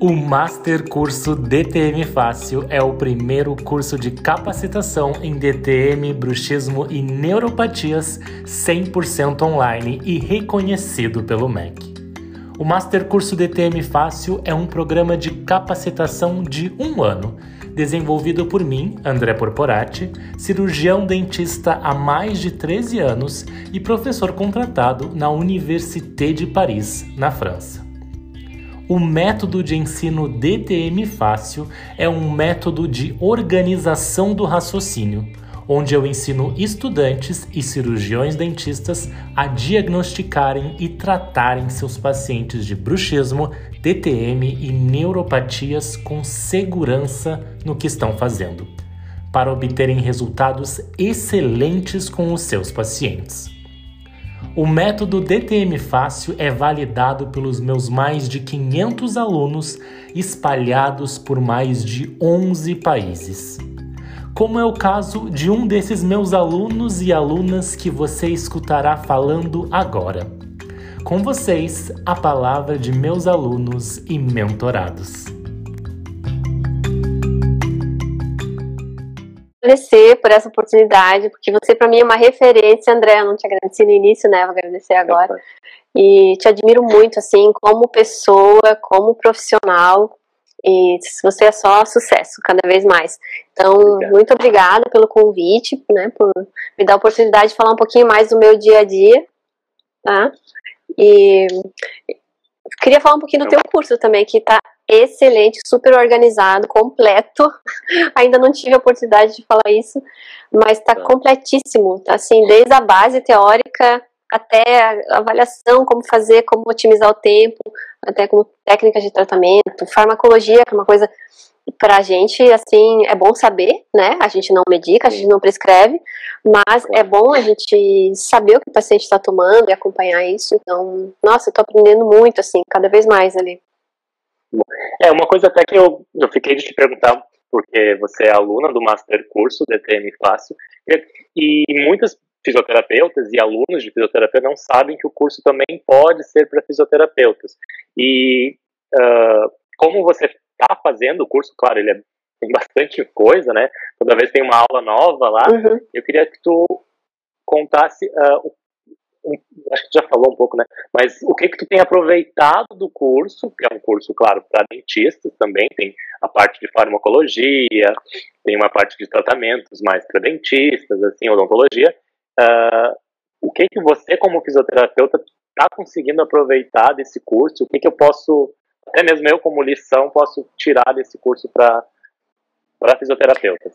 O Master Curso DTM Fácil é o primeiro curso de capacitação em DTM, bruxismo e neuropatias 100% online e reconhecido pelo MEC. O Master Curso DTM Fácil é um programa de capacitação de um ano, desenvolvido por mim, André Porporati, cirurgião dentista há mais de 13 anos e professor contratado na Université de Paris, na França. O método de ensino DTM Fácil é um método de organização do raciocínio, onde eu ensino estudantes e cirurgiões dentistas a diagnosticarem e tratarem seus pacientes de bruxismo, DTM e neuropatias com segurança no que estão fazendo, para obterem resultados excelentes com os seus pacientes. O método DTM Fácil é validado pelos meus mais de 500 alunos espalhados por mais de 11 países. Como é o caso de um desses meus alunos e alunas que você escutará falando agora. Com vocês, a palavra de meus alunos e mentorados. Agradecer por essa oportunidade, porque você para mim é uma referência, André, eu não te agradeci no início, né, vou agradecer agora, e te admiro muito, assim, como pessoa, como profissional, e você é só sucesso, cada vez mais. Então, Obrigado. muito obrigada pelo convite, né, por me dar a oportunidade de falar um pouquinho mais do meu dia a dia, tá? E queria falar um pouquinho do teu curso também, que tá excelente, super organizado, completo. Ainda não tive a oportunidade de falar isso, mas está completíssimo. Assim, desde a base teórica até a avaliação, como fazer, como otimizar o tempo, até como técnicas de tratamento, farmacologia, que é uma coisa para a gente, assim, é bom saber, né? A gente não medica, a gente não prescreve, mas é bom a gente saber o que o paciente está tomando e acompanhar isso. Então, nossa, eu tô aprendendo muito, assim, cada vez mais ali. É, uma coisa até que eu, eu fiquei de te perguntar, porque você é aluna do Master Curso DTM Fácil, e, e muitas fisioterapeutas e alunos de fisioterapia não sabem que o curso também pode ser para fisioterapeutas. E uh, como você está fazendo o curso, claro, ele é, tem bastante coisa, né? Toda vez tem uma aula nova lá. Uhum. Eu queria que tu contasse uh, tu já falou um pouco, né? Mas o que que tu tem aproveitado do curso, que é um curso, claro, para dentistas também, tem a parte de farmacologia, tem uma parte de tratamentos mais para dentistas, assim, odontologia. Uh, o que que você, como fisioterapeuta, está conseguindo aproveitar desse curso? O que que eu posso, até mesmo eu como lição, posso tirar desse curso para para fisioterapeutas?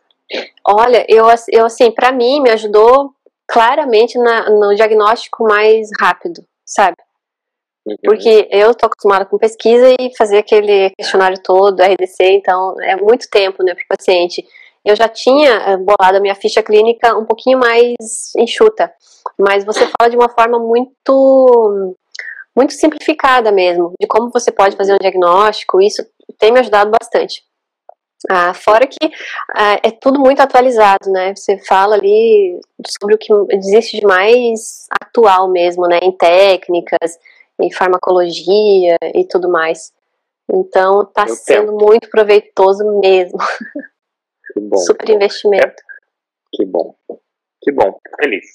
Olha, eu, eu assim, para mim me ajudou claramente na, no diagnóstico mais rápido, sabe? Uhum. Porque eu tô acostumada com pesquisa e fazer aquele questionário todo, RDC, então é muito tempo, né, para o paciente. Eu já tinha eh, bolado a minha ficha clínica um pouquinho mais enxuta, mas você fala de uma forma muito muito simplificada mesmo, de como você pode fazer um diagnóstico, isso tem me ajudado bastante. Ah, fora que ah, é tudo muito atualizado, né? Você fala ali sobre o que existe de mais atual mesmo, né? Em técnicas, em farmacologia e tudo mais. Então tá Eu sendo muito proveitoso mesmo. Que bom. Super investimento. Que bom. Que bom. Feliz.